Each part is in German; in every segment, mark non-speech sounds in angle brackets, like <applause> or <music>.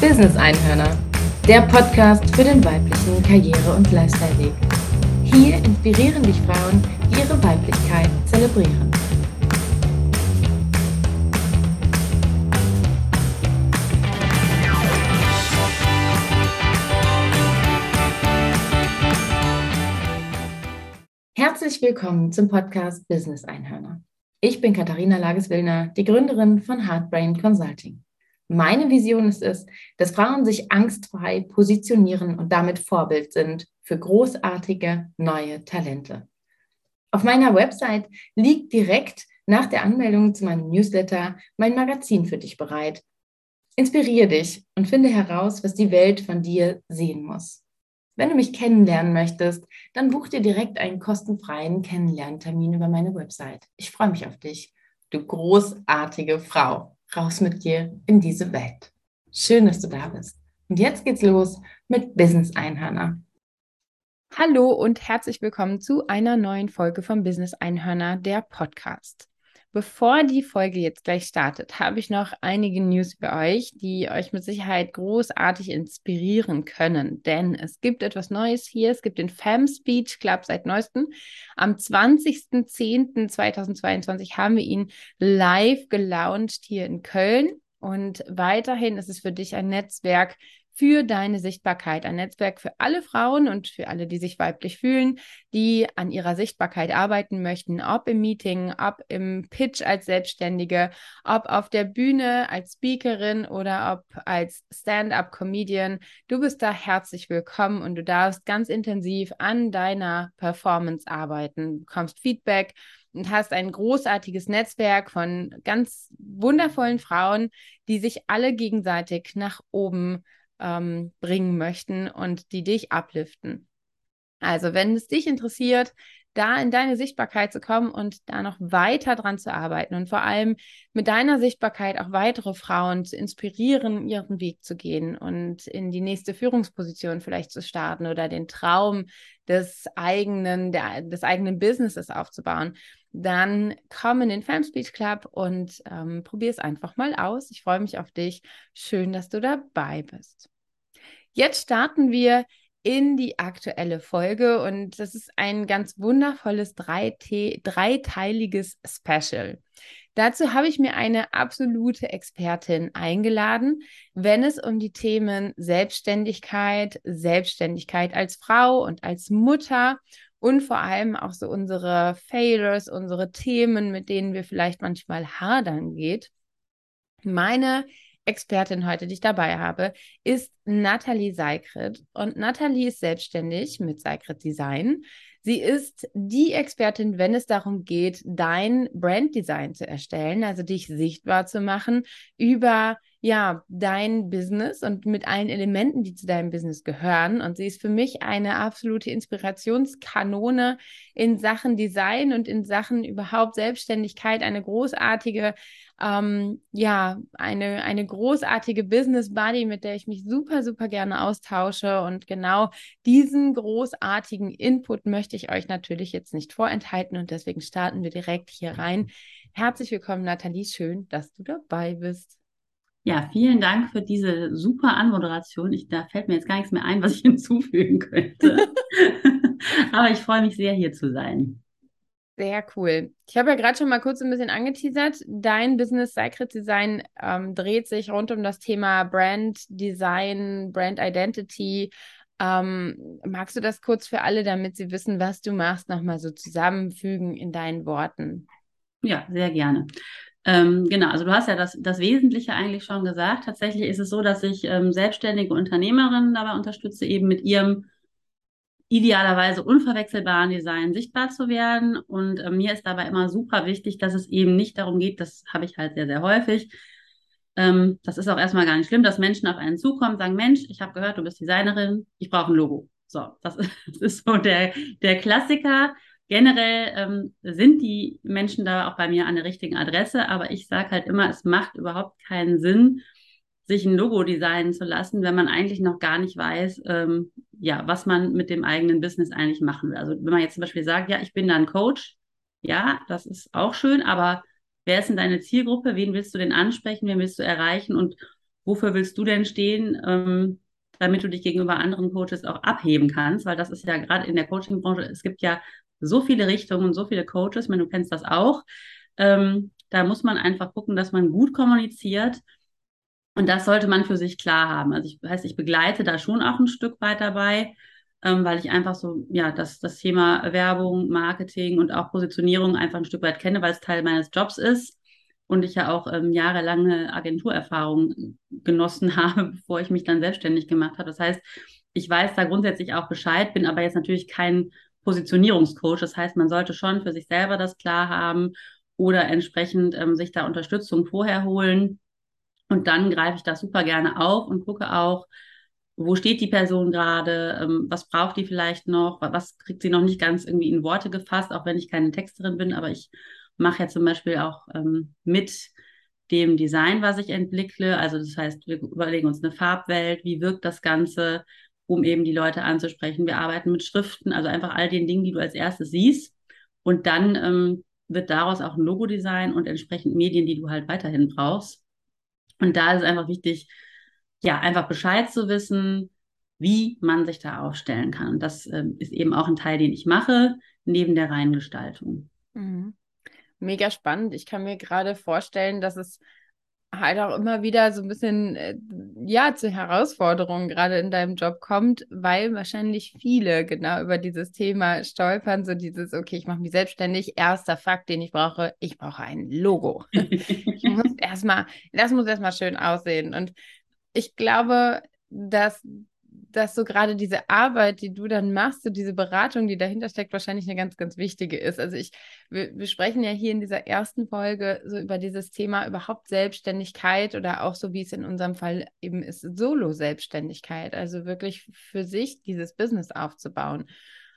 Business Einhörner, der Podcast für den weiblichen Karriere- und Lifestyle-Weg. Hier inspirieren dich Frauen, die ihre Weiblichkeit zelebrieren. Herzlich willkommen zum Podcast Business Einhörner. Ich bin Katharina Lages-Willner, die Gründerin von Heartbrain Consulting. Meine Vision ist es, dass Frauen sich angstfrei positionieren und damit Vorbild sind für großartige neue Talente. Auf meiner Website liegt direkt nach der Anmeldung zu meinem Newsletter mein Magazin für dich bereit. Inspiriere dich und finde heraus, was die Welt von dir sehen muss. Wenn du mich kennenlernen möchtest, dann buch dir direkt einen kostenfreien Kennenlerntermin über meine Website. Ich freue mich auf dich, du großartige Frau raus mit dir in diese Welt. Schön, dass du da bist. Und jetzt geht's los mit Business Einhörner. Hallo und herzlich willkommen zu einer neuen Folge vom Business Einhörner, der Podcast. Bevor die Folge jetzt gleich startet, habe ich noch einige News für euch, die euch mit Sicherheit großartig inspirieren können. Denn es gibt etwas Neues hier. Es gibt den Fam Speech Club seit neuestem. Am 20.10.2022 haben wir ihn live gelauncht hier in Köln. Und weiterhin ist es für dich ein Netzwerk für deine Sichtbarkeit. Ein Netzwerk für alle Frauen und für alle, die sich weiblich fühlen, die an ihrer Sichtbarkeit arbeiten möchten, ob im Meeting, ob im Pitch als Selbstständige, ob auf der Bühne als Speakerin oder ob als Stand-up-Comedian. Du bist da herzlich willkommen und du darfst ganz intensiv an deiner Performance arbeiten, bekommst Feedback und hast ein großartiges Netzwerk von ganz wundervollen Frauen, die sich alle gegenseitig nach oben ähm, bringen möchten und die dich upliften. Also, wenn es dich interessiert, da in deine Sichtbarkeit zu kommen und da noch weiter dran zu arbeiten und vor allem mit deiner Sichtbarkeit auch weitere Frauen zu inspirieren, ihren Weg zu gehen und in die nächste Führungsposition vielleicht zu starten oder den Traum des eigenen, der, des eigenen Businesses aufzubauen, dann komm in den Fam Speech Club und ähm, probier es einfach mal aus. Ich freue mich auf dich. Schön, dass du dabei bist. Jetzt starten wir in die aktuelle Folge und das ist ein ganz wundervolles dreiteiliges Special. Dazu habe ich mir eine absolute Expertin eingeladen, wenn es um die Themen Selbstständigkeit, Selbstständigkeit als Frau und als Mutter und vor allem auch so unsere Failures, unsere Themen, mit denen wir vielleicht manchmal hadern geht. Meine Expertin heute, die ich dabei habe, ist Nathalie Seikrit. Und Nathalie ist selbstständig mit Seikrit Design. Sie ist die Expertin, wenn es darum geht, dein Branddesign zu erstellen, also dich sichtbar zu machen über ja, dein Business und mit allen Elementen, die zu deinem Business gehören. Und sie ist für mich eine absolute Inspirationskanone in Sachen Design und in Sachen überhaupt Selbstständigkeit, eine großartige ähm, ja, eine, eine großartige Business Buddy, mit der ich mich super, super gerne austausche. Und genau diesen großartigen Input möchte ich euch natürlich jetzt nicht vorenthalten und deswegen starten wir direkt hier rein. Herzlich willkommen, Nathalie. Schön, dass du dabei bist. Ja, vielen Dank für diese super Anmoderation. Ich, da fällt mir jetzt gar nichts mehr ein, was ich <laughs> hinzufügen könnte. <laughs> Aber ich freue mich sehr, hier zu sein. Sehr cool. Ich habe ja gerade schon mal kurz ein bisschen angeteasert. Dein Business Secret Design ähm, dreht sich rund um das Thema Brand Design, Brand Identity. Ähm, magst du das kurz für alle, damit sie wissen, was du machst, nochmal so zusammenfügen in deinen Worten? Ja, sehr gerne. Ähm, genau, also du hast ja das, das Wesentliche eigentlich schon gesagt. Tatsächlich ist es so, dass ich ähm, selbstständige Unternehmerinnen dabei unterstütze, eben mit ihrem idealerweise unverwechselbaren Design sichtbar zu werden. Und äh, mir ist dabei immer super wichtig, dass es eben nicht darum geht, das habe ich halt sehr, sehr häufig. Ähm, das ist auch erstmal gar nicht schlimm, dass Menschen auf einen zukommen, sagen, Mensch, ich habe gehört, du bist Designerin, ich brauche ein Logo. So, das ist, das <laughs> ist so der, der Klassiker. Generell ähm, sind die Menschen da auch bei mir an der richtigen Adresse, aber ich sage halt immer, es macht überhaupt keinen Sinn, sich ein Logo designen zu lassen, wenn man eigentlich noch gar nicht weiß, ähm, ja, was man mit dem eigenen Business eigentlich machen will. Also wenn man jetzt zum Beispiel sagt, ja, ich bin dann Coach, ja, das ist auch schön, aber wer ist denn deine Zielgruppe? Wen willst du denn ansprechen? Wen willst du erreichen? Und wofür willst du denn stehen, ähm, damit du dich gegenüber anderen Coaches auch abheben kannst, weil das ist ja gerade in der Coaching-Branche, es gibt ja so viele Richtungen, so viele Coaches, meine, du kennst das auch. Ähm, da muss man einfach gucken, dass man gut kommuniziert. Und das sollte man für sich klar haben. Also ich heißt, ich begleite da schon auch ein Stück weit dabei, ähm, weil ich einfach so, ja, das, das Thema Werbung, Marketing und auch Positionierung einfach ein Stück weit kenne, weil es Teil meines Jobs ist und ich ja auch ähm, jahrelange Agenturerfahrung genossen <laughs> habe, bevor ich mich dann selbstständig gemacht habe. Das heißt, ich weiß da grundsätzlich auch Bescheid, bin aber jetzt natürlich kein Positionierungscoach. Das heißt, man sollte schon für sich selber das klar haben oder entsprechend ähm, sich da Unterstützung vorher holen. Und dann greife ich das super gerne auf und gucke auch, wo steht die Person gerade, ähm, was braucht die vielleicht noch, was kriegt sie noch nicht ganz irgendwie in Worte gefasst, auch wenn ich keine Texterin bin, aber ich mache ja zum Beispiel auch ähm, mit dem Design, was ich entwickle. Also das heißt, wir überlegen uns eine Farbwelt, wie wirkt das Ganze, um eben die Leute anzusprechen. Wir arbeiten mit Schriften, also einfach all den Dingen, die du als erstes siehst. Und dann ähm, wird daraus auch ein Logodesign und entsprechend Medien, die du halt weiterhin brauchst. Und da ist es einfach wichtig, ja, einfach Bescheid zu wissen, wie man sich da aufstellen kann. Und das ähm, ist eben auch ein Teil, den ich mache, neben der reinen Gestaltung. Mhm. Mega spannend. Ich kann mir gerade vorstellen, dass es halt auch immer wieder so ein bisschen, äh, ja, zu Herausforderungen gerade in deinem Job kommt, weil wahrscheinlich viele genau über dieses Thema stolpern, so dieses, okay, ich mache mich selbstständig, erster Fakt, den ich brauche, ich brauche ein Logo. ich muss <laughs> erstmal, das muss erstmal schön aussehen und ich glaube, dass dass so gerade diese Arbeit, die du dann machst, so diese Beratung, die dahinter steckt, wahrscheinlich eine ganz, ganz wichtige ist. Also ich, wir, wir sprechen ja hier in dieser ersten Folge so über dieses Thema überhaupt Selbstständigkeit oder auch so, wie es in unserem Fall eben ist, Solo-Selbstständigkeit. Also wirklich für sich dieses Business aufzubauen.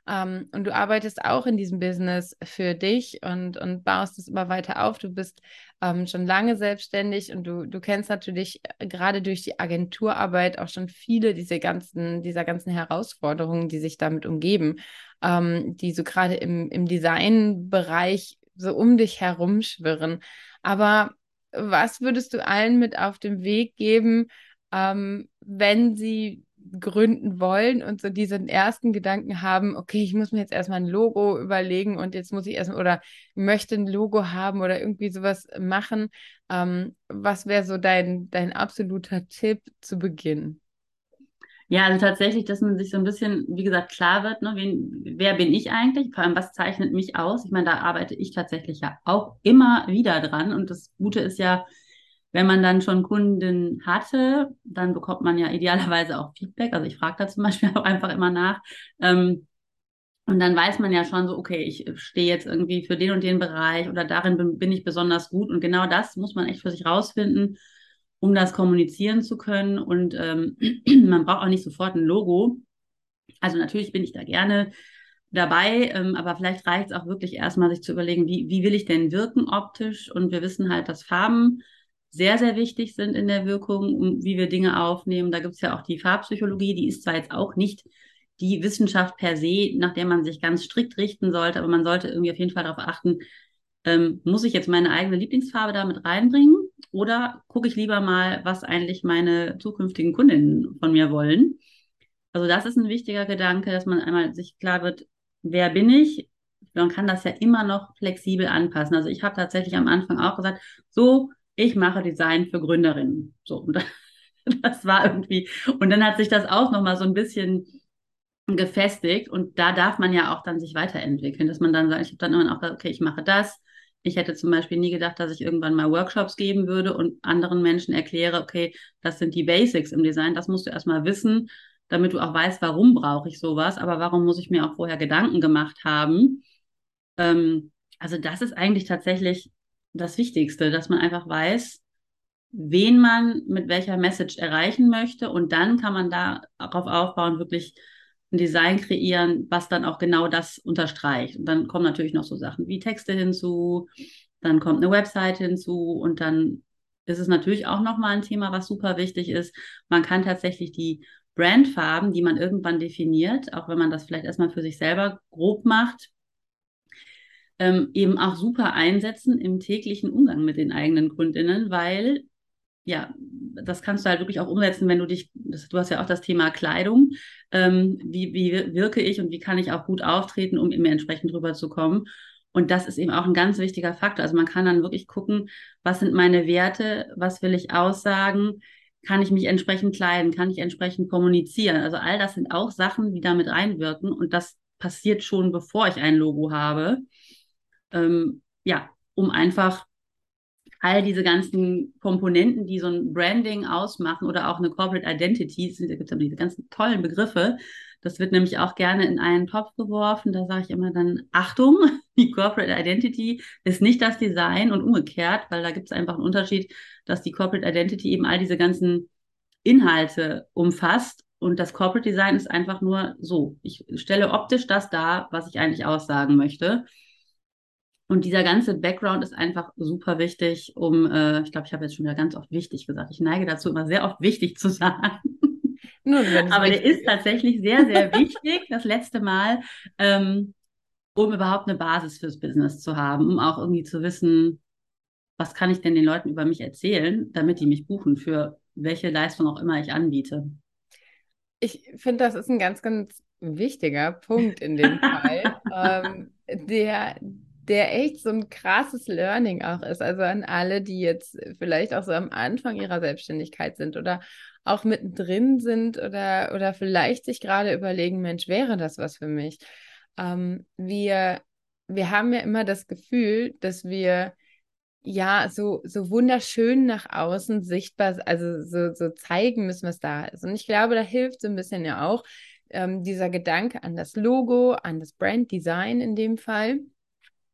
Ähm, und du arbeitest auch in diesem Business für dich und, und baust es immer weiter auf. Du bist ähm, schon lange selbstständig und du, du kennst natürlich äh, gerade durch die Agenturarbeit auch schon viele diese ganzen, dieser ganzen Herausforderungen, die sich damit umgeben, ähm, die so gerade im, im Designbereich so um dich herumschwirren. Aber was würdest du allen mit auf den Weg geben, ähm, wenn sie gründen wollen und so diesen ersten Gedanken haben, okay, ich muss mir jetzt erstmal ein Logo überlegen und jetzt muss ich erstmal oder möchte ein Logo haben oder irgendwie sowas machen. Ähm, was wäre so dein, dein absoluter Tipp zu Beginn? Ja, also tatsächlich, dass man sich so ein bisschen, wie gesagt, klar wird, ne, wen, wer bin ich eigentlich? Vor allem, was zeichnet mich aus? Ich meine, da arbeite ich tatsächlich ja auch immer wieder dran. Und das Gute ist ja, wenn man dann schon Kunden hatte, dann bekommt man ja idealerweise auch Feedback. Also ich frage da zum <laughs> Beispiel auch einfach immer nach. Ähm, und dann weiß man ja schon so, okay, ich stehe jetzt irgendwie für den und den Bereich oder darin bin, bin ich besonders gut. Und genau das muss man echt für sich rausfinden, um das kommunizieren zu können. Und ähm, <clears throat> man braucht auch nicht sofort ein Logo. Also natürlich bin ich da gerne dabei, ähm, aber vielleicht reicht es auch wirklich erstmal, sich zu überlegen, wie, wie will ich denn wirken optisch? Und wir wissen halt, dass Farben sehr, sehr wichtig sind in der Wirkung, wie wir Dinge aufnehmen. Da gibt es ja auch die Farbpsychologie, die ist zwar jetzt auch nicht die Wissenschaft per se, nach der man sich ganz strikt richten sollte, aber man sollte irgendwie auf jeden Fall darauf achten, ähm, muss ich jetzt meine eigene Lieblingsfarbe damit reinbringen oder gucke ich lieber mal, was eigentlich meine zukünftigen Kundinnen von mir wollen? Also das ist ein wichtiger Gedanke, dass man einmal sich klar wird, wer bin ich? Man kann das ja immer noch flexibel anpassen. Also ich habe tatsächlich am Anfang auch gesagt, so ich mache Design für Gründerinnen. So, und <laughs> das war irgendwie, und dann hat sich das auch nochmal so ein bisschen gefestigt und da darf man ja auch dann sich weiterentwickeln, dass man dann sagt, ich habe dann immer auch gesagt, okay, ich mache das. Ich hätte zum Beispiel nie gedacht, dass ich irgendwann mal Workshops geben würde und anderen Menschen erkläre, okay, das sind die Basics im Design, das musst du erstmal wissen, damit du auch weißt, warum brauche ich sowas, aber warum muss ich mir auch vorher Gedanken gemacht haben. Ähm, also das ist eigentlich tatsächlich das Wichtigste, dass man einfach weiß, wen man mit welcher Message erreichen möchte und dann kann man darauf aufbauen, wirklich ein Design kreieren, was dann auch genau das unterstreicht. Und dann kommen natürlich noch so Sachen wie Texte hinzu, dann kommt eine Website hinzu und dann ist es natürlich auch nochmal ein Thema, was super wichtig ist. Man kann tatsächlich die Brandfarben, die man irgendwann definiert, auch wenn man das vielleicht erstmal für sich selber grob macht, ähm, eben auch super einsetzen im täglichen Umgang mit den eigenen Kundinnen, weil ja, das kannst du halt wirklich auch umsetzen, wenn du dich, das, du hast ja auch das Thema Kleidung, ähm, wie, wie wirke ich und wie kann ich auch gut auftreten, um eben entsprechend rüberzukommen. Und das ist eben auch ein ganz wichtiger Faktor. Also man kann dann wirklich gucken, was sind meine Werte, was will ich aussagen, kann ich mich entsprechend kleiden, kann ich entsprechend kommunizieren. Also all das sind auch Sachen, die damit reinwirken und das passiert schon, bevor ich ein Logo habe. Ähm, ja, um einfach all diese ganzen Komponenten, die so ein Branding ausmachen oder auch eine Corporate Identity, da gibt es diese ganzen tollen Begriffe. Das wird nämlich auch gerne in einen Topf geworfen. Da sage ich immer dann, Achtung, <laughs> die Corporate Identity ist nicht das Design und umgekehrt, weil da gibt es einfach einen Unterschied, dass die Corporate Identity eben all diese ganzen Inhalte umfasst und das Corporate Design ist einfach nur so. Ich stelle optisch das dar, was ich eigentlich aussagen möchte. Und dieser ganze Background ist einfach super wichtig, um, äh, ich glaube, ich habe jetzt schon wieder ganz oft wichtig gesagt. Ich neige dazu, immer sehr oft wichtig zu sagen. Nun, Aber der ist tatsächlich sehr, sehr wichtig, das letzte Mal, ähm, um überhaupt eine Basis fürs Business zu haben, um auch irgendwie zu wissen, was kann ich denn den Leuten über mich erzählen, damit die mich buchen für welche Leistung auch immer ich anbiete. Ich finde, das ist ein ganz, ganz wichtiger Punkt in dem Fall, <laughs> ähm, der, der echt so ein krasses Learning auch ist. Also an alle, die jetzt vielleicht auch so am Anfang ihrer Selbstständigkeit sind oder auch mittendrin sind oder, oder vielleicht sich gerade überlegen, Mensch, wäre das was für mich? Ähm, wir, wir haben ja immer das Gefühl, dass wir ja so, so wunderschön nach außen sichtbar, also so, so zeigen müssen, was da ist. Und ich glaube, da hilft so ein bisschen ja auch ähm, dieser Gedanke an das Logo, an das Branddesign in dem Fall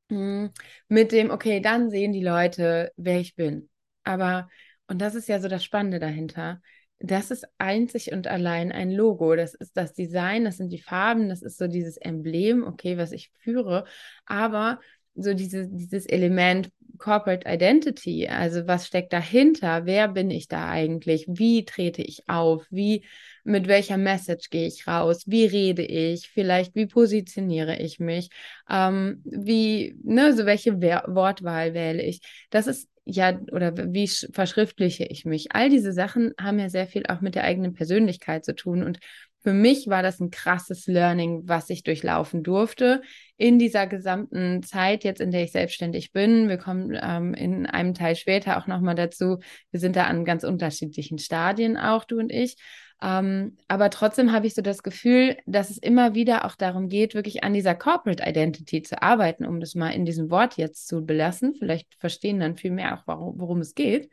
mit dem, okay, dann sehen die Leute, wer ich bin. Aber, und das ist ja so das Spannende dahinter, das ist einzig und allein ein Logo. Das ist das Design, das sind die Farben, das ist so dieses Emblem, okay, was ich führe. Aber so diese, dieses Element Corporate Identity, also was steckt dahinter? Wer bin ich da eigentlich? Wie trete ich auf? Wie, mit welcher Message gehe ich raus? Wie rede ich? Vielleicht, wie positioniere ich mich? Ähm, wie, ne, so welche Wer Wortwahl wähle ich? Das ist ja, oder wie verschriftliche ich mich? All diese Sachen haben ja sehr viel auch mit der eigenen Persönlichkeit zu tun und für mich war das ein krasses Learning, was ich durchlaufen durfte in dieser gesamten Zeit, jetzt in der ich selbstständig bin. Wir kommen ähm, in einem Teil später auch nochmal dazu. Wir sind da an ganz unterschiedlichen Stadien auch, du und ich. Ähm, aber trotzdem habe ich so das Gefühl, dass es immer wieder auch darum geht, wirklich an dieser Corporate Identity zu arbeiten, um das mal in diesem Wort jetzt zu belassen. Vielleicht verstehen dann viel mehr auch, warum, worum es geht.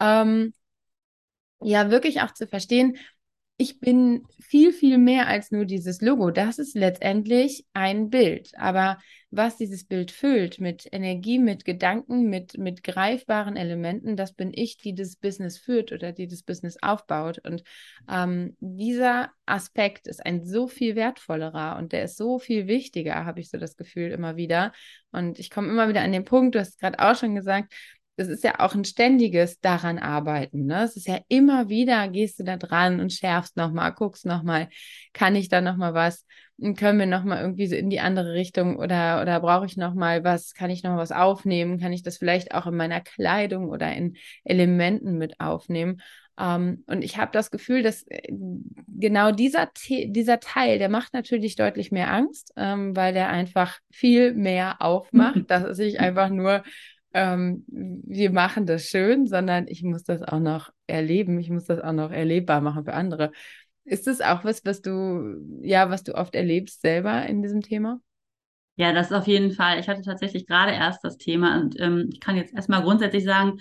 Ähm, ja, wirklich auch zu verstehen, ich bin viel, viel mehr als nur dieses Logo. Das ist letztendlich ein Bild. Aber was dieses Bild füllt mit Energie, mit Gedanken, mit, mit greifbaren Elementen, das bin ich, die das Business führt oder die das Business aufbaut. Und ähm, dieser Aspekt ist ein so viel wertvollerer und der ist so viel wichtiger, habe ich so das Gefühl immer wieder. Und ich komme immer wieder an den Punkt, du hast gerade auch schon gesagt, das ist ja auch ein ständiges daran arbeiten. Ne? Es ist ja immer wieder, gehst du da dran und schärfst nochmal, guckst nochmal, kann ich da nochmal was, können wir nochmal irgendwie so in die andere Richtung oder, oder brauche ich nochmal was, kann ich nochmal was aufnehmen, kann ich das vielleicht auch in meiner Kleidung oder in Elementen mit aufnehmen. Ähm, und ich habe das Gefühl, dass äh, genau dieser, dieser Teil, der macht natürlich deutlich mehr Angst, ähm, weil der einfach viel mehr aufmacht, <laughs> dass ich einfach nur ähm, wir machen das schön, sondern ich muss das auch noch erleben, ich muss das auch noch erlebbar machen für andere. Ist das auch was, was du, ja, was du oft erlebst selber in diesem Thema? Ja, das ist auf jeden Fall. Ich hatte tatsächlich gerade erst das Thema und ähm, ich kann jetzt erstmal grundsätzlich sagen,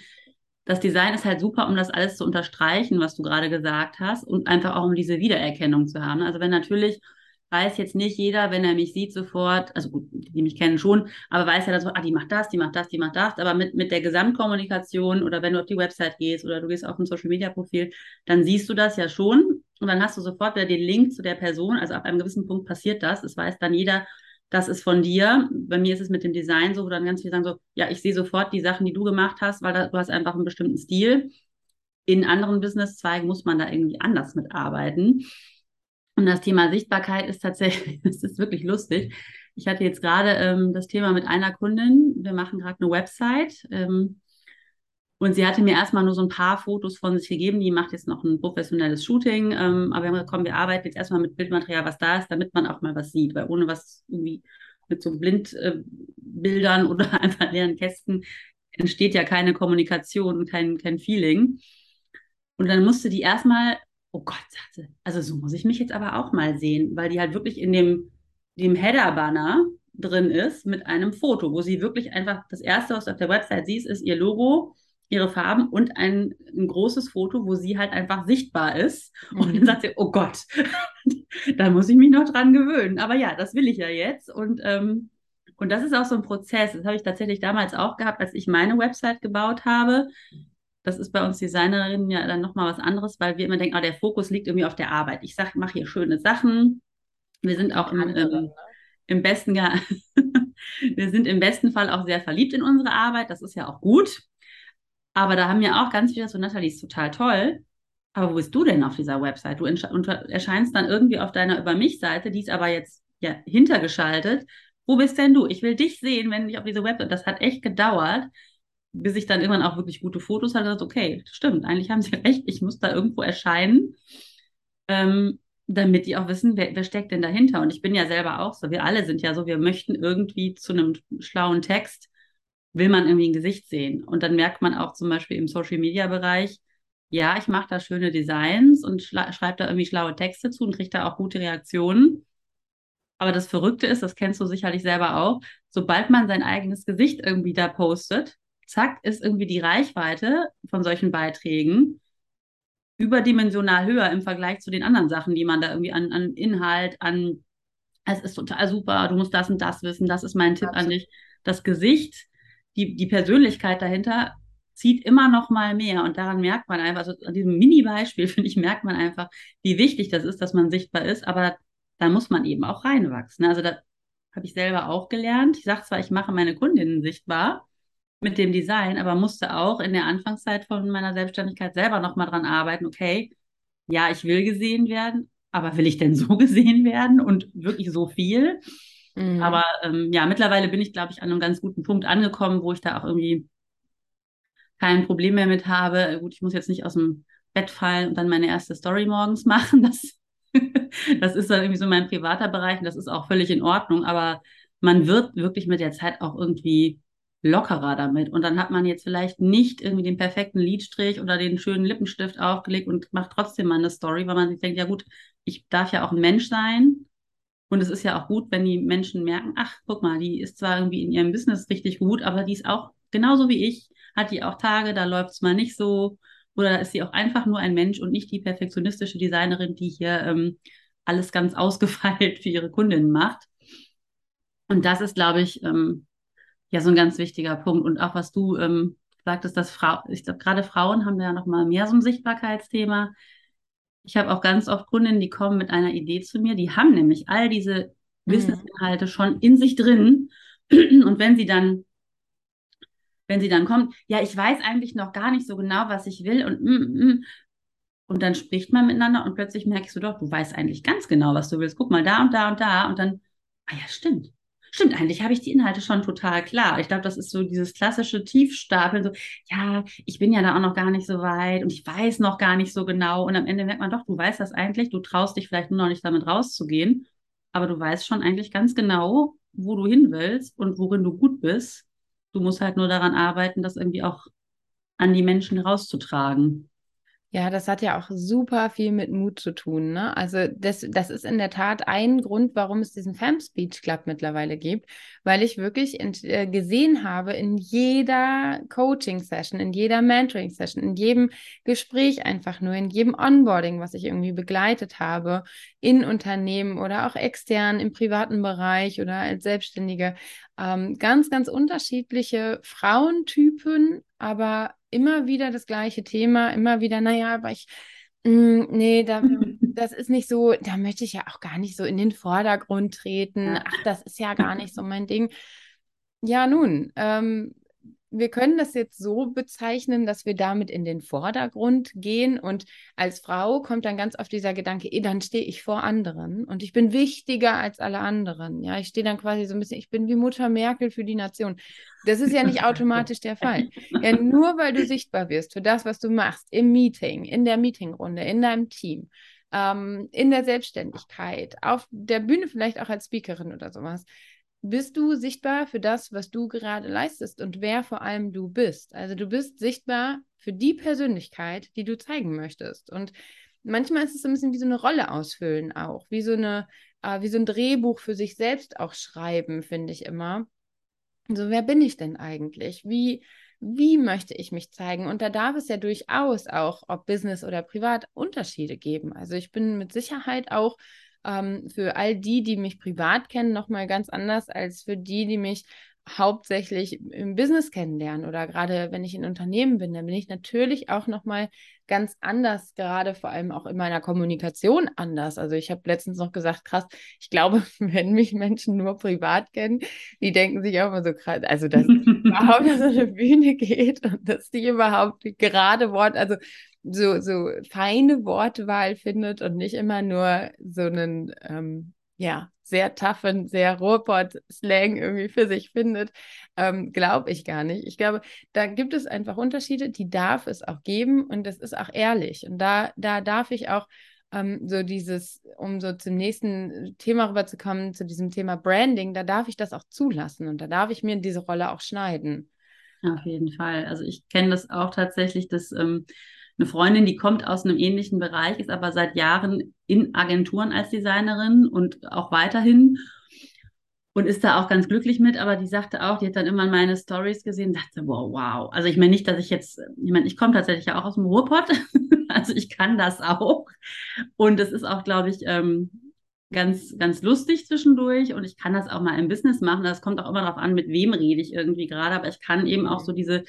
das Design ist halt super, um das alles zu unterstreichen, was du gerade gesagt hast und einfach auch um diese Wiedererkennung zu haben. Also wenn natürlich weiß jetzt nicht jeder, wenn er mich sieht, sofort, also gut, die mich kennen schon, aber weiß ja dann so, ah, die macht das, die macht das, die macht das. Aber mit, mit der Gesamtkommunikation oder wenn du auf die Website gehst oder du gehst auf ein Social Media Profil, dann siehst du das ja schon und dann hast du sofort wieder den Link zu der Person. Also ab einem gewissen Punkt passiert das. Es weiß dann jeder, das ist von dir. Bei mir ist es mit dem Design so, wo dann ganz viele sagen so, ja, ich sehe sofort die Sachen, die du gemacht hast, weil da, du hast einfach einen bestimmten Stil. In anderen Businesszweigen muss man da irgendwie anders mitarbeiten. Und das Thema Sichtbarkeit ist tatsächlich, <laughs> das ist wirklich lustig. Ich hatte jetzt gerade ähm, das Thema mit einer Kundin. Wir machen gerade eine Website. Ähm, Und sie hatte mir erstmal nur so ein paar Fotos von sich gegeben. Die macht jetzt noch ein professionelles Shooting. Ähm, aber wir haben gesagt, komm, wir arbeiten jetzt erstmal mit Bildmaterial, was da ist, damit man auch mal was sieht. Weil ohne was irgendwie mit so Blindbildern äh, <laughs> oder einfach leeren Kästen entsteht ja keine Kommunikation kein, kein Feeling. Und dann musste die erstmal, oh Gott, sagte, also so muss ich mich jetzt aber auch mal sehen, weil die halt wirklich in dem, dem Header-Banner drin ist mit einem Foto, wo sie wirklich einfach das erste, was du auf der Website siehst, ist ihr Logo, ihre Farben und ein, ein großes Foto, wo sie halt einfach sichtbar ist. Und dann mhm. sagt sie, oh Gott, <laughs> da muss ich mich noch dran gewöhnen. Aber ja, das will ich ja jetzt. Und, ähm, und das ist auch so ein Prozess. Das habe ich tatsächlich damals auch gehabt, als ich meine Website gebaut habe. Das ist bei uns Designerinnen ja dann nochmal was anderes, weil wir immer denken, oh, der Fokus liegt irgendwie auf der Arbeit. Ich sage, mache hier schöne Sachen. Wir sind auch im, ähm, im besten, ja, <laughs> wir sind im besten Fall auch sehr verliebt in unsere Arbeit. Das ist ja auch gut. Aber da haben mir auch ganz viele so, Nathalie ist total toll. Aber wo bist du denn auf dieser Website? Du erscheinst dann irgendwie auf deiner Über mich-Seite, die ist aber jetzt ja hintergeschaltet. Wo bist denn du? Ich will dich sehen, wenn ich auf diese Website. Das hat echt gedauert, bis ich dann irgendwann auch wirklich gute Fotos hatte. Also, okay, stimmt, eigentlich haben sie <laughs> recht, ich muss da irgendwo erscheinen, ähm, damit die auch wissen, wer, wer steckt denn dahinter. Und ich bin ja selber auch so. Wir alle sind ja so, wir möchten irgendwie zu einem schlauen Text will man irgendwie ein Gesicht sehen. Und dann merkt man auch zum Beispiel im Social-Media-Bereich, ja, ich mache da schöne Designs und schreibe da irgendwie schlaue Texte zu und kriege da auch gute Reaktionen. Aber das Verrückte ist, das kennst du sicherlich selber auch, sobald man sein eigenes Gesicht irgendwie da postet, zack, ist irgendwie die Reichweite von solchen Beiträgen überdimensional höher im Vergleich zu den anderen Sachen, die man da irgendwie an, an Inhalt, an es ist total super, du musst das und das wissen, das ist mein Tipp Absolut. an dich. Das Gesicht die, die Persönlichkeit dahinter zieht immer noch mal mehr und daran merkt man einfach, also an diesem Mini-Beispiel, <laughs> finde ich, merkt man einfach, wie wichtig das ist, dass man sichtbar ist, aber da muss man eben auch reinwachsen. Also da habe ich selber auch gelernt. Ich sage zwar, ich mache meine Kundinnen sichtbar mit dem Design, aber musste auch in der Anfangszeit von meiner Selbstständigkeit selber noch mal dran arbeiten, okay, ja, ich will gesehen werden, aber will ich denn so <laughs> gesehen werden und wirklich so viel? Mhm. Aber ähm, ja, mittlerweile bin ich, glaube ich, an einem ganz guten Punkt angekommen, wo ich da auch irgendwie kein Problem mehr mit habe. Gut, ich muss jetzt nicht aus dem Bett fallen und dann meine erste Story morgens <laughs> machen. Das, das ist dann irgendwie so mein privater Bereich und das ist auch völlig in Ordnung. Aber man wird wirklich mit der Zeit auch irgendwie lockerer damit. Und dann hat man jetzt vielleicht nicht irgendwie den perfekten Lidstrich oder den schönen Lippenstift aufgelegt und macht trotzdem mal eine Story, weil man sich denkt, ja gut, ich darf ja auch ein Mensch sein und es ist ja auch gut, wenn die Menschen merken, ach, guck mal, die ist zwar irgendwie in ihrem Business richtig gut, aber die ist auch genauso wie ich, hat die auch Tage, da läuft es mal nicht so. Oder ist sie auch einfach nur ein Mensch und nicht die perfektionistische Designerin, die hier ähm, alles ganz <laughs> ausgefeilt für ihre Kundinnen macht. Und das ist, glaube ich, ähm, ja so ein ganz wichtiger Punkt. Und auch was du ähm, sagtest, dass Frau, ich glaube, gerade Frauen haben ja noch mal mehr so ein Sichtbarkeitsthema. Ich habe auch ganz oft Kundinnen, die kommen mit einer Idee zu mir, die haben nämlich all diese mhm. Wissensinhalte schon in sich drin. <clears throat> Und wenn sie dann, wenn sie dann kommt, ja, ich weiß eigentlich noch gar nicht so genau, was ich will und mm, mm, und dann spricht man miteinander und plötzlich merkst du doch, du weißt eigentlich ganz genau, was du willst. Guck mal da und da und da und dann, ah ja, stimmt. Stimmt, eigentlich habe ich die Inhalte schon total klar. Ich glaube, das ist so dieses klassische Tiefstapeln, so, ja, ich bin ja da auch noch gar nicht so weit und ich weiß noch gar nicht so genau. Und am Ende merkt man doch, du weißt das eigentlich, du traust dich vielleicht nur noch nicht damit rauszugehen, aber du weißt schon eigentlich ganz genau, wo du hin willst und worin du gut bist. Du musst halt nur daran arbeiten, das irgendwie auch an die Menschen rauszutragen. Ja, das hat ja auch super viel mit Mut zu tun. Ne? Also das, das ist in der Tat ein Grund, warum es diesen Fam Speech Club mittlerweile gibt, weil ich wirklich in, äh, gesehen habe in jeder Coaching-Session, in jeder Mentoring-Session, in jedem Gespräch einfach nur, in jedem Onboarding, was ich irgendwie begleitet habe, in Unternehmen oder auch extern im privaten Bereich oder als Selbstständige, ähm, ganz, ganz unterschiedliche Frauentypen, aber immer wieder das gleiche Thema, immer wieder, naja, aber ich, mh, mm, nee, da, <laughs> das ist nicht so, da möchte ich ja auch gar nicht so in den Vordergrund treten. Ach, das ist ja gar nicht so mein Ding. Ja, nun, ähm, wir können das jetzt so bezeichnen, dass wir damit in den Vordergrund gehen und als Frau kommt dann ganz oft dieser Gedanke, eh, dann stehe ich vor anderen und ich bin wichtiger als alle anderen. Ja, ich stehe dann quasi so ein bisschen, ich bin wie Mutter Merkel für die Nation. Das ist ja nicht automatisch der Fall. Ja, nur weil du sichtbar wirst für das, was du machst, im Meeting, in der Meetingrunde, in deinem Team, ähm, in der Selbstständigkeit, auf der Bühne vielleicht auch als Speakerin oder sowas, bist du sichtbar für das, was du gerade leistest und wer vor allem du bist. Also du bist sichtbar für die Persönlichkeit, die du zeigen möchtest. Und manchmal ist es ein bisschen wie so eine Rolle ausfüllen auch, wie so eine, äh, wie so ein Drehbuch für sich selbst auch schreiben, finde ich immer. So, wer bin ich denn eigentlich? Wie, wie möchte ich mich zeigen? Und da darf es ja durchaus auch, ob Business oder privat, Unterschiede geben. Also ich bin mit Sicherheit auch ähm, für all die, die mich privat kennen, nochmal ganz anders als für die, die mich hauptsächlich im Business kennenlernen oder gerade wenn ich in Unternehmen bin, dann bin ich natürlich auch nochmal ganz anders, gerade vor allem auch in meiner Kommunikation anders. Also ich habe letztens noch gesagt, krass, ich glaube, <laughs> wenn mich Menschen nur privat kennen, die denken sich auch immer so krass, also dass <laughs> überhaupt so eine Bühne geht und dass die überhaupt gerade Wort, also so, so feine Wortwahl findet und nicht immer nur so einen, ähm, ja, sehr toughen, sehr Ruhrpott-Slang irgendwie für sich findet, ähm, glaube ich gar nicht. Ich glaube, da gibt es einfach Unterschiede, die darf es auch geben und das ist auch ehrlich. Und da, da darf ich auch ähm, so dieses, um so zum nächsten Thema rüberzukommen, zu diesem Thema Branding, da darf ich das auch zulassen und da darf ich mir diese Rolle auch schneiden. Auf jeden Fall. Also ich kenne das auch tatsächlich, dass ähm, eine Freundin, die kommt aus einem ähnlichen Bereich, ist aber seit Jahren in Agenturen als Designerin und auch weiterhin und ist da auch ganz glücklich mit, aber die sagte auch, die hat dann immer meine Stories gesehen, dachte, wow, wow. Also ich meine nicht, dass ich jetzt, ich meine, ich komme tatsächlich ja auch aus dem Ruhrpott, <laughs> also ich kann das auch. Und es ist auch, glaube ich, ähm, ganz, ganz lustig zwischendurch und ich kann das auch mal im Business machen. Das kommt auch immer darauf an, mit wem rede ich irgendwie gerade, aber ich kann eben auch so diese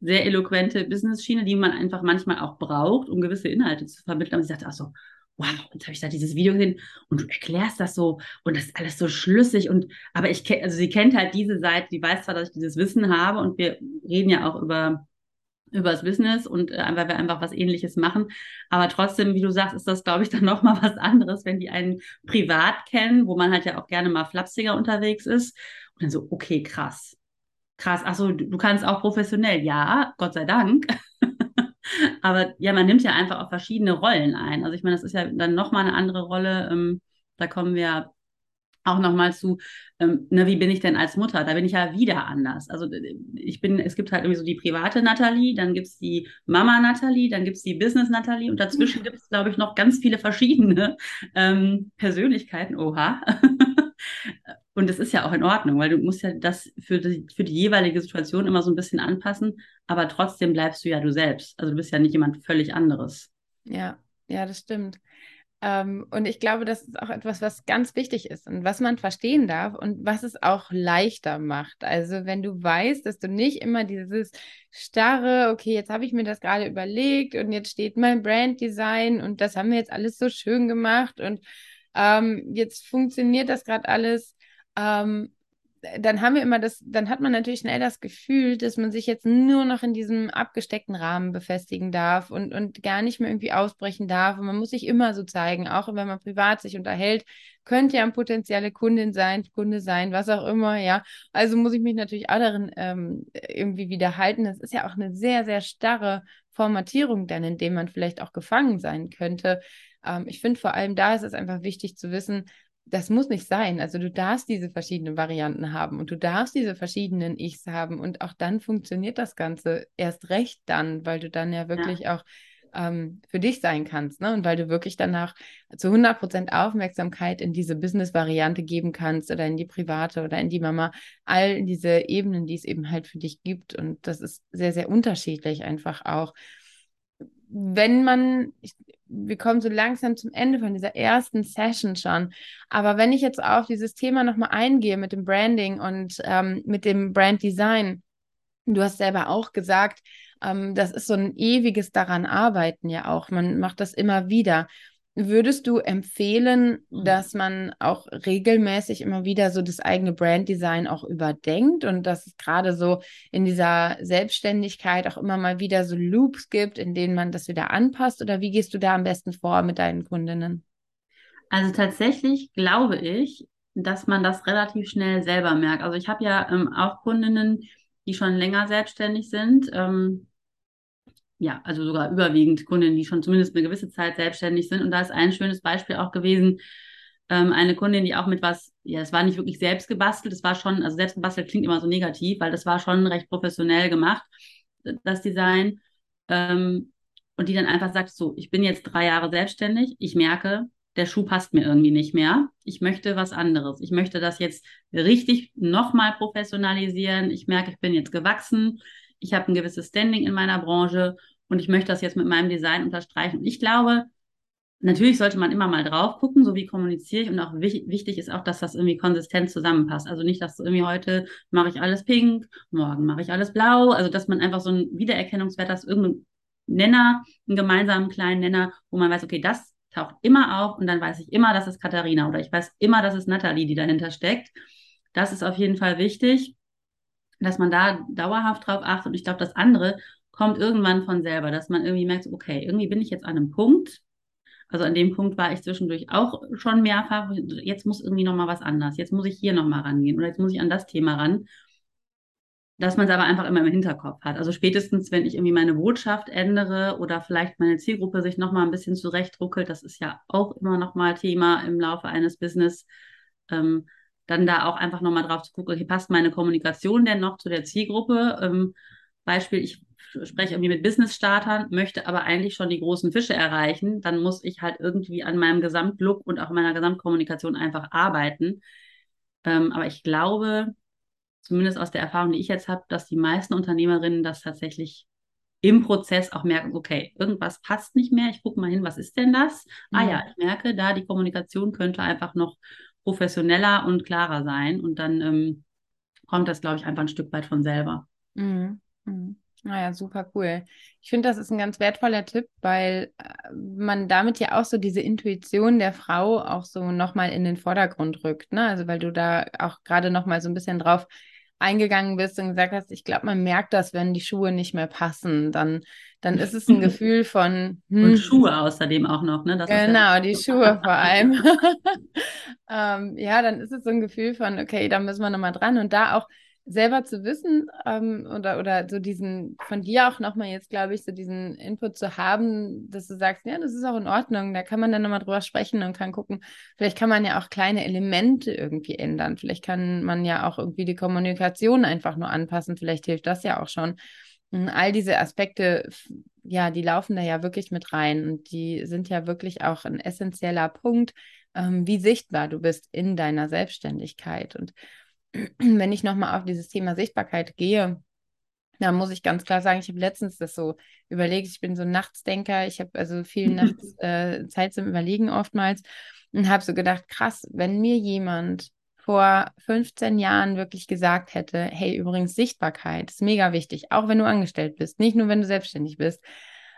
sehr eloquente Business-Schiene, die man einfach manchmal auch braucht, um gewisse Inhalte zu vermitteln. Und sie sagte, ach so, wow, jetzt habe ich da dieses Video gesehen und du erklärst das so und das ist alles so schlüssig. Und aber ich also sie kennt halt diese Seite, die weiß zwar, dass ich dieses Wissen habe und wir reden ja auch über über das Business und äh, weil wir einfach was ähnliches machen, aber trotzdem, wie du sagst, ist das glaube ich dann <laughs> noch mal was anderes, wenn die einen privat kennen, wo man halt ja auch gerne mal flapsiger unterwegs ist. Und dann so okay, krass krass, ach so, du, du kannst auch professionell. Ja, Gott sei Dank. <laughs> Aber ja, man nimmt ja einfach auch verschiedene Rollen ein. Also ich meine, das ist ja dann nochmal eine andere Rolle. Ähm, da kommen wir auch nochmal zu, ähm, ne, wie bin ich denn als Mutter? Da bin ich ja wieder anders. Also ich bin, es gibt halt irgendwie so die private Nathalie, dann gibt es die Mama Nathalie, dann gibt es die Business Nathalie und dazwischen gibt es, glaube ich, noch ganz viele verschiedene ähm, Persönlichkeiten. Oha. <laughs> Und das ist ja auch in Ordnung, weil du musst ja das für die, für die jeweilige Situation immer so ein bisschen anpassen, aber trotzdem bleibst du ja du selbst. Also du bist ja nicht jemand völlig anderes. Ja, ja, das stimmt. Ähm, und ich glaube, das ist auch etwas, was ganz wichtig ist und was man verstehen darf und was es auch leichter macht. Also wenn du weißt, dass du nicht immer dieses starre, okay, jetzt habe ich mir das gerade überlegt und jetzt steht mein Branddesign und das haben wir jetzt alles so schön gemacht und ähm, jetzt funktioniert das gerade alles ähm, dann haben wir immer das, dann hat man natürlich schnell das Gefühl, dass man sich jetzt nur noch in diesem abgesteckten Rahmen befestigen darf und, und gar nicht mehr irgendwie ausbrechen darf. Und man muss sich immer so zeigen, auch wenn man privat sich unterhält, könnte ja eine potenzielle Kundin sein, Kunde sein, was auch immer, ja. Also muss ich mich natürlich auch darin ähm, irgendwie wieder halten. Das ist ja auch eine sehr, sehr starre Formatierung dann, in dem man vielleicht auch gefangen sein könnte. Ähm, ich finde vor allem da ist es einfach wichtig zu wissen, das muss nicht sein. Also du darfst diese verschiedenen Varianten haben und du darfst diese verschiedenen Ichs haben und auch dann funktioniert das Ganze erst recht dann, weil du dann ja wirklich ja. auch ähm, für dich sein kannst ne? und weil du wirklich danach zu 100% Aufmerksamkeit in diese Business-Variante geben kannst oder in die private oder in die Mama, all diese Ebenen, die es eben halt für dich gibt und das ist sehr, sehr unterschiedlich einfach auch wenn man, ich, wir kommen so langsam zum Ende von dieser ersten Session schon, aber wenn ich jetzt auf dieses Thema nochmal eingehe mit dem Branding und ähm, mit dem Branddesign, du hast selber auch gesagt, ähm, das ist so ein ewiges daran arbeiten ja auch, man macht das immer wieder. Würdest du empfehlen, mhm. dass man auch regelmäßig immer wieder so das eigene Branddesign auch überdenkt und dass es gerade so in dieser Selbstständigkeit auch immer mal wieder so Loops gibt, in denen man das wieder anpasst? Oder wie gehst du da am besten vor mit deinen Kundinnen? Also tatsächlich glaube ich, dass man das relativ schnell selber merkt. Also ich habe ja ähm, auch Kundinnen, die schon länger selbstständig sind. Ähm, ja, also sogar überwiegend Kundinnen, die schon zumindest eine gewisse Zeit selbstständig sind. Und da ist ein schönes Beispiel auch gewesen, ähm, eine Kundin, die auch mit was, ja, es war nicht wirklich selbst gebastelt, es war schon, also selbst gebastelt klingt immer so negativ, weil das war schon recht professionell gemacht, das Design. Ähm, und die dann einfach sagt, so, ich bin jetzt drei Jahre selbstständig, ich merke, der Schuh passt mir irgendwie nicht mehr. Ich möchte was anderes. Ich möchte das jetzt richtig nochmal professionalisieren. Ich merke, ich bin jetzt gewachsen. Ich habe ein gewisses Standing in meiner Branche und ich möchte das jetzt mit meinem Design unterstreichen. Und ich glaube, natürlich sollte man immer mal drauf gucken, so wie kommuniziere ich. Und auch wich wichtig ist auch, dass das irgendwie konsistent zusammenpasst. Also nicht, dass irgendwie heute mache ich alles pink, morgen mache ich alles blau. Also dass man einfach so ein Wiedererkennungswert hat, irgendeinen Nenner, einen gemeinsamen kleinen Nenner, wo man weiß, okay, das taucht immer auf und dann weiß ich immer, das ist Katharina oder ich weiß immer, das ist Nathalie, die dahinter steckt. Das ist auf jeden Fall wichtig, dass man da dauerhaft drauf achtet. Und ich glaube, das andere kommt irgendwann von selber, dass man irgendwie merkt, okay, irgendwie bin ich jetzt an einem Punkt. Also an dem Punkt war ich zwischendurch auch schon mehrfach. Jetzt muss irgendwie noch mal was anders. Jetzt muss ich hier noch mal rangehen oder jetzt muss ich an das Thema ran dass man es aber einfach immer im Hinterkopf hat. Also spätestens, wenn ich irgendwie meine Botschaft ändere oder vielleicht meine Zielgruppe sich nochmal ein bisschen zurechtruckelt, das ist ja auch immer nochmal Thema im Laufe eines Business, ähm, dann da auch einfach nochmal drauf zu gucken, okay, passt meine Kommunikation denn noch zu der Zielgruppe? Ähm, Beispiel, ich spreche irgendwie mit Business-Startern, möchte aber eigentlich schon die großen Fische erreichen, dann muss ich halt irgendwie an meinem Gesamtlook und auch meiner Gesamtkommunikation einfach arbeiten. Ähm, aber ich glaube, zumindest aus der Erfahrung, die ich jetzt habe, dass die meisten Unternehmerinnen das tatsächlich im Prozess auch merken, okay, irgendwas passt nicht mehr, ich gucke mal hin, was ist denn das? Mhm. Ah ja, ich merke, da die Kommunikation könnte einfach noch professioneller und klarer sein und dann ähm, kommt das, glaube ich, einfach ein Stück weit von selber. Mhm. Mhm. Naja, super cool. Ich finde, das ist ein ganz wertvoller Tipp, weil äh, man damit ja auch so diese Intuition der Frau auch so nochmal in den Vordergrund rückt. Ne? Also weil du da auch gerade nochmal so ein bisschen drauf eingegangen bist und gesagt hast, ich glaube, man merkt das, wenn die Schuhe nicht mehr passen, dann, dann ist es ein <laughs> Gefühl von. Hm, und Schuhe außerdem auch noch, ne? Das genau, ja die Schuhe vor allem. <laughs> <laughs> ähm, ja, dann ist es so ein Gefühl von, okay, da müssen wir nochmal dran und da auch selber zu wissen ähm, oder, oder so diesen, von dir auch nochmal jetzt, glaube ich, so diesen Input zu haben, dass du sagst, ja, das ist auch in Ordnung, da kann man dann nochmal drüber sprechen und kann gucken, vielleicht kann man ja auch kleine Elemente irgendwie ändern, vielleicht kann man ja auch irgendwie die Kommunikation einfach nur anpassen, vielleicht hilft das ja auch schon. Und all diese Aspekte, ja, die laufen da ja wirklich mit rein und die sind ja wirklich auch ein essentieller Punkt, ähm, wie sichtbar du bist in deiner Selbstständigkeit. Und wenn ich nochmal auf dieses Thema Sichtbarkeit gehe, da muss ich ganz klar sagen, ich habe letztens das so überlegt, ich bin so ein Nachtsdenker, ich habe also viel Nachts äh, Zeit zum Überlegen oftmals und habe so gedacht, krass, wenn mir jemand vor 15 Jahren wirklich gesagt hätte, hey, übrigens Sichtbarkeit ist mega wichtig, auch wenn du angestellt bist, nicht nur wenn du selbstständig bist.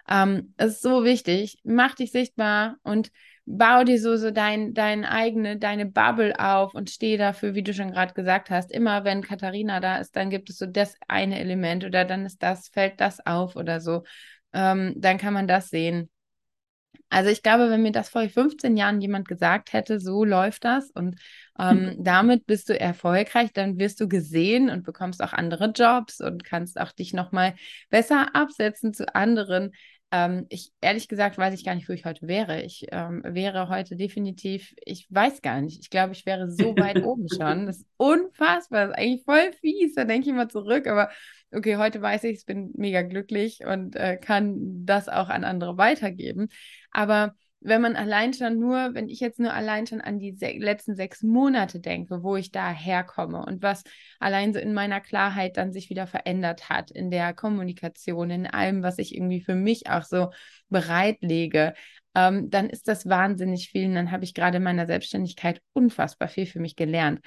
Ähm, es ist so wichtig, mach dich sichtbar und bau dir so, so dein, dein eigene, deine Bubble auf und steh dafür, wie du schon gerade gesagt hast. Immer wenn Katharina da ist, dann gibt es so das eine Element oder dann ist das, fällt das auf oder so. Ähm, dann kann man das sehen. Also ich glaube, wenn mir das vor 15 Jahren jemand gesagt hätte, so läuft das und ähm, <laughs> damit bist du erfolgreich, dann wirst du gesehen und bekommst auch andere Jobs und kannst auch dich nochmal besser absetzen zu anderen. Ähm, ich ehrlich gesagt weiß ich gar nicht, wo ich heute wäre. Ich ähm, wäre heute definitiv, ich weiß gar nicht. Ich glaube, ich wäre so weit <laughs> oben schon. Das ist unfassbar. Das ist eigentlich voll fies. Da denke ich immer zurück. Aber okay, heute weiß ich, ich bin mega glücklich und äh, kann das auch an andere weitergeben. Aber wenn man allein schon nur, wenn ich jetzt nur allein schon an die se letzten sechs Monate denke, wo ich da herkomme und was allein so in meiner Klarheit dann sich wieder verändert hat, in der Kommunikation, in allem, was ich irgendwie für mich auch so bereitlege, ähm, dann ist das wahnsinnig viel. Und dann habe ich gerade in meiner Selbstständigkeit unfassbar viel für mich gelernt.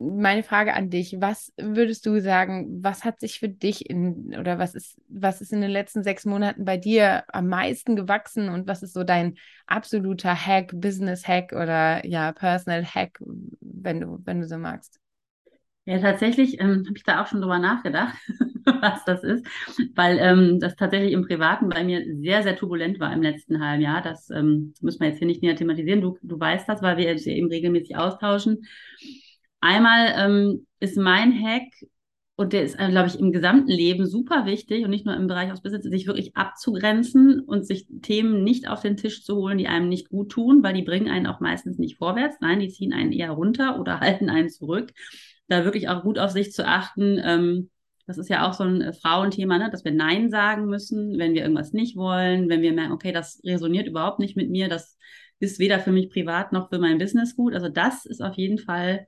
Meine Frage an dich, was würdest du sagen, was hat sich für dich in oder was ist, was ist in den letzten sechs Monaten bei dir am meisten gewachsen und was ist so dein absoluter Hack, Business-Hack oder ja, Personal-Hack, wenn du, wenn du so magst? Ja, tatsächlich ähm, habe ich da auch schon drüber nachgedacht, <laughs> was das ist, weil ähm, das tatsächlich im Privaten bei mir sehr, sehr turbulent war im letzten halben Jahr. Das ähm, müssen wir jetzt hier nicht näher thematisieren. Du, du weißt das, weil wir uns ja eben regelmäßig austauschen. Einmal ähm, ist mein Hack, und der ist, äh, glaube ich, im gesamten Leben super wichtig und nicht nur im Bereich aus Business, sich wirklich abzugrenzen und sich Themen nicht auf den Tisch zu holen, die einem nicht gut tun, weil die bringen einen auch meistens nicht vorwärts. Nein, die ziehen einen eher runter oder <laughs> halten einen zurück. Da wirklich auch gut auf sich zu achten. Ähm, das ist ja auch so ein äh, Frauenthema, ne? dass wir Nein sagen müssen, wenn wir irgendwas nicht wollen, wenn wir merken, okay, das resoniert überhaupt nicht mit mir, das ist weder für mich privat noch für mein Business gut. Also das ist auf jeden Fall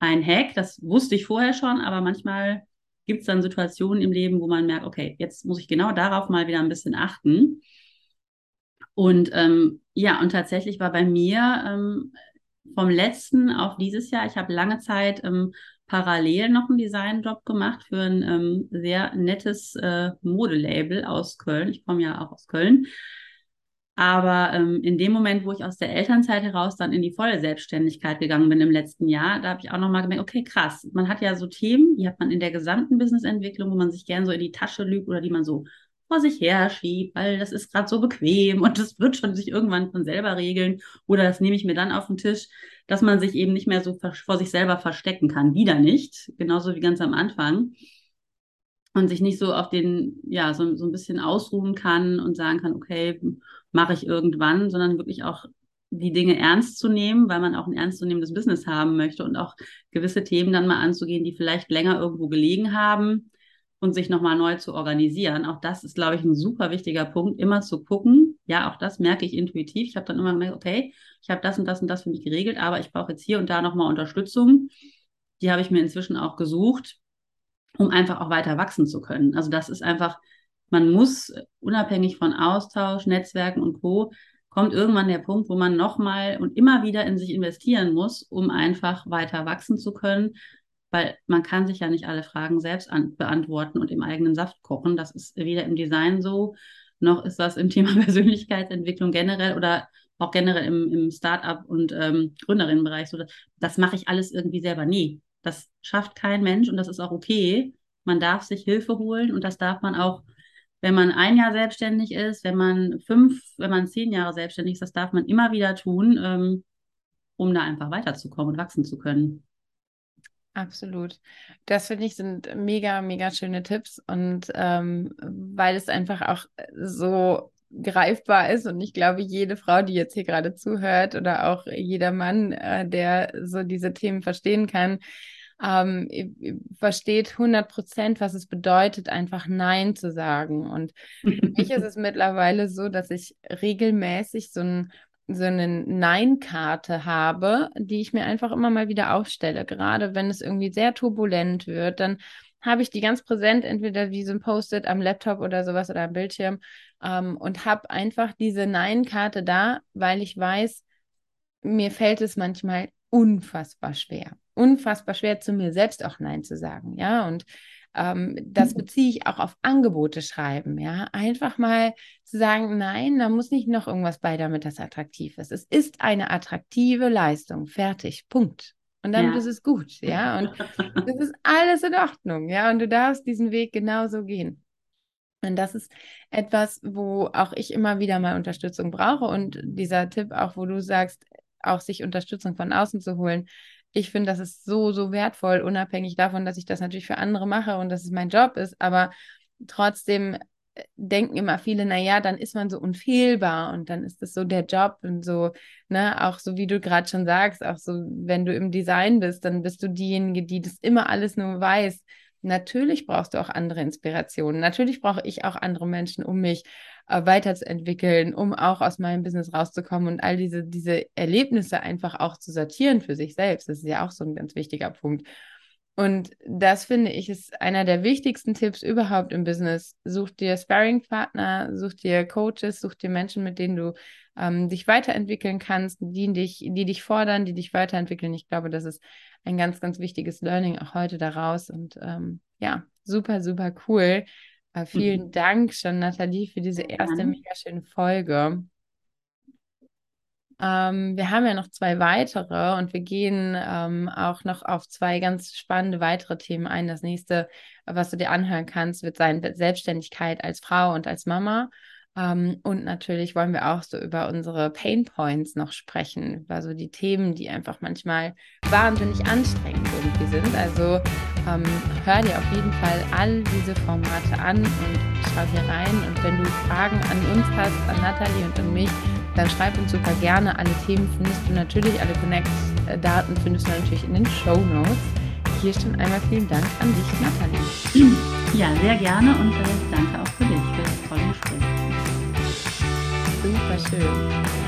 ein Hack. Das wusste ich vorher schon, aber manchmal gibt es dann Situationen im Leben, wo man merkt, okay, jetzt muss ich genau darauf mal wieder ein bisschen achten. Und ähm, ja, und tatsächlich war bei mir ähm, vom letzten auf dieses Jahr, ich habe lange Zeit ähm, parallel noch einen Designjob gemacht für ein ähm, sehr nettes äh, Modelabel aus Köln. Ich komme ja auch aus Köln. Aber ähm, in dem Moment, wo ich aus der Elternzeit heraus dann in die volle Selbstständigkeit gegangen bin im letzten Jahr, da habe ich auch nochmal gemerkt, okay, krass, man hat ja so Themen, die hat man in der gesamten Businessentwicklung, wo man sich gern so in die Tasche lügt oder die man so vor sich her schiebt, weil das ist gerade so bequem und das wird schon sich irgendwann von selber regeln oder das nehme ich mir dann auf den Tisch, dass man sich eben nicht mehr so vor sich selber verstecken kann. Wieder nicht, genauso wie ganz am Anfang und sich nicht so auf den, ja, so, so ein bisschen ausruhen kann und sagen kann, okay, mache ich irgendwann, sondern wirklich auch die Dinge ernst zu nehmen, weil man auch ein ernstzunehmendes Business haben möchte und auch gewisse Themen dann mal anzugehen, die vielleicht länger irgendwo gelegen haben und sich nochmal neu zu organisieren. Auch das ist, glaube ich, ein super wichtiger Punkt, immer zu gucken. Ja, auch das merke ich intuitiv. Ich habe dann immer gemerkt, okay, ich habe das und das und das für mich geregelt, aber ich brauche jetzt hier und da nochmal Unterstützung. Die habe ich mir inzwischen auch gesucht, um einfach auch weiter wachsen zu können. Also das ist einfach man muss unabhängig von Austausch, Netzwerken und Co. kommt irgendwann der Punkt, wo man nochmal und immer wieder in sich investieren muss, um einfach weiter wachsen zu können, weil man kann sich ja nicht alle Fragen selbst beantworten und im eigenen Saft kochen. Das ist weder im Design so, noch ist das im Thema <laughs> Persönlichkeitsentwicklung generell oder auch generell im, im Start-up und ähm, Gründerinnenbereich so. Das mache ich alles irgendwie selber nie. Das schafft kein Mensch und das ist auch okay. Man darf sich Hilfe holen und das darf man auch wenn man ein Jahr selbstständig ist, wenn man fünf, wenn man zehn Jahre selbstständig ist, das darf man immer wieder tun, ähm, um da einfach weiterzukommen und wachsen zu können. Absolut. Das finde ich sind mega, mega schöne Tipps und ähm, weil es einfach auch so greifbar ist und ich glaube, jede Frau, die jetzt hier gerade zuhört oder auch jeder Mann, äh, der so diese Themen verstehen kann, ähm, versteht 100 Prozent, was es bedeutet, einfach Nein zu sagen. Und für mich ist es <laughs> mittlerweile so, dass ich regelmäßig so ein so eine Nein-Karte habe, die ich mir einfach immer mal wieder aufstelle. Gerade wenn es irgendwie sehr turbulent wird, dann habe ich die ganz präsent, entweder wie so ein Post-it am Laptop oder sowas oder am Bildschirm ähm, und habe einfach diese Nein-Karte da, weil ich weiß, mir fällt es manchmal unfassbar schwer unfassbar schwer, zu mir selbst auch Nein zu sagen, ja. Und ähm, das beziehe ich auch auf Angebote schreiben, ja. Einfach mal zu sagen, nein, da muss nicht noch irgendwas bei, damit das attraktiv ist. Es ist eine attraktive Leistung. Fertig. Punkt. Und dann ja. ist es gut, ja. Und <laughs> das ist alles in Ordnung, ja. Und du darfst diesen Weg genauso gehen. Und das ist etwas, wo auch ich immer wieder mal Unterstützung brauche. Und dieser Tipp auch, wo du sagst, auch sich Unterstützung von außen zu holen, ich finde, das ist so, so wertvoll, unabhängig davon, dass ich das natürlich für andere mache und dass es mein Job ist, aber trotzdem äh, denken immer viele, naja, dann ist man so unfehlbar und dann ist das so der Job und so, ne, auch so wie du gerade schon sagst, auch so, wenn du im Design bist, dann bist du diejenige, die das immer alles nur weiß. Natürlich brauchst du auch andere Inspirationen. Natürlich brauche ich auch andere Menschen um mich äh, weiterzuentwickeln, um auch aus meinem Business rauszukommen und all diese, diese Erlebnisse einfach auch zu sortieren für sich selbst. Das ist ja auch so ein ganz wichtiger Punkt. Und das finde ich ist einer der wichtigsten Tipps überhaupt im Business. Such dir Sparring-Partner, such dir Coaches, such dir Menschen, mit denen du ähm, dich weiterentwickeln kannst, die dich, die dich fordern, die dich weiterentwickeln. Ich glaube, das ist ein ganz, ganz wichtiges Learning auch heute daraus. Und ähm, ja, super, super cool. Äh, vielen mhm. Dank schon, Nathalie, für diese erste mega schöne Folge. Ähm, wir haben ja noch zwei weitere und wir gehen ähm, auch noch auf zwei ganz spannende weitere Themen ein. Das nächste, was du dir anhören kannst, wird sein Selbstständigkeit als Frau und als Mama. Ähm, und natürlich wollen wir auch so über unsere Pain Points noch sprechen, über so die Themen, die einfach manchmal wahnsinnig anstrengend irgendwie sind. Also ähm, hör dir auf jeden Fall all diese Formate an und schau hier rein. Und wenn du Fragen an uns hast, an Nathalie und an mich, dann schreib uns super gerne. Alle Themen findest du natürlich, alle Connect-Daten findest du natürlich in den Show Notes. Hier schon einmal vielen Dank an dich, Nathalie. Ja, sehr gerne und äh, danke auch für dich für das tolle Gespräch. Super schön.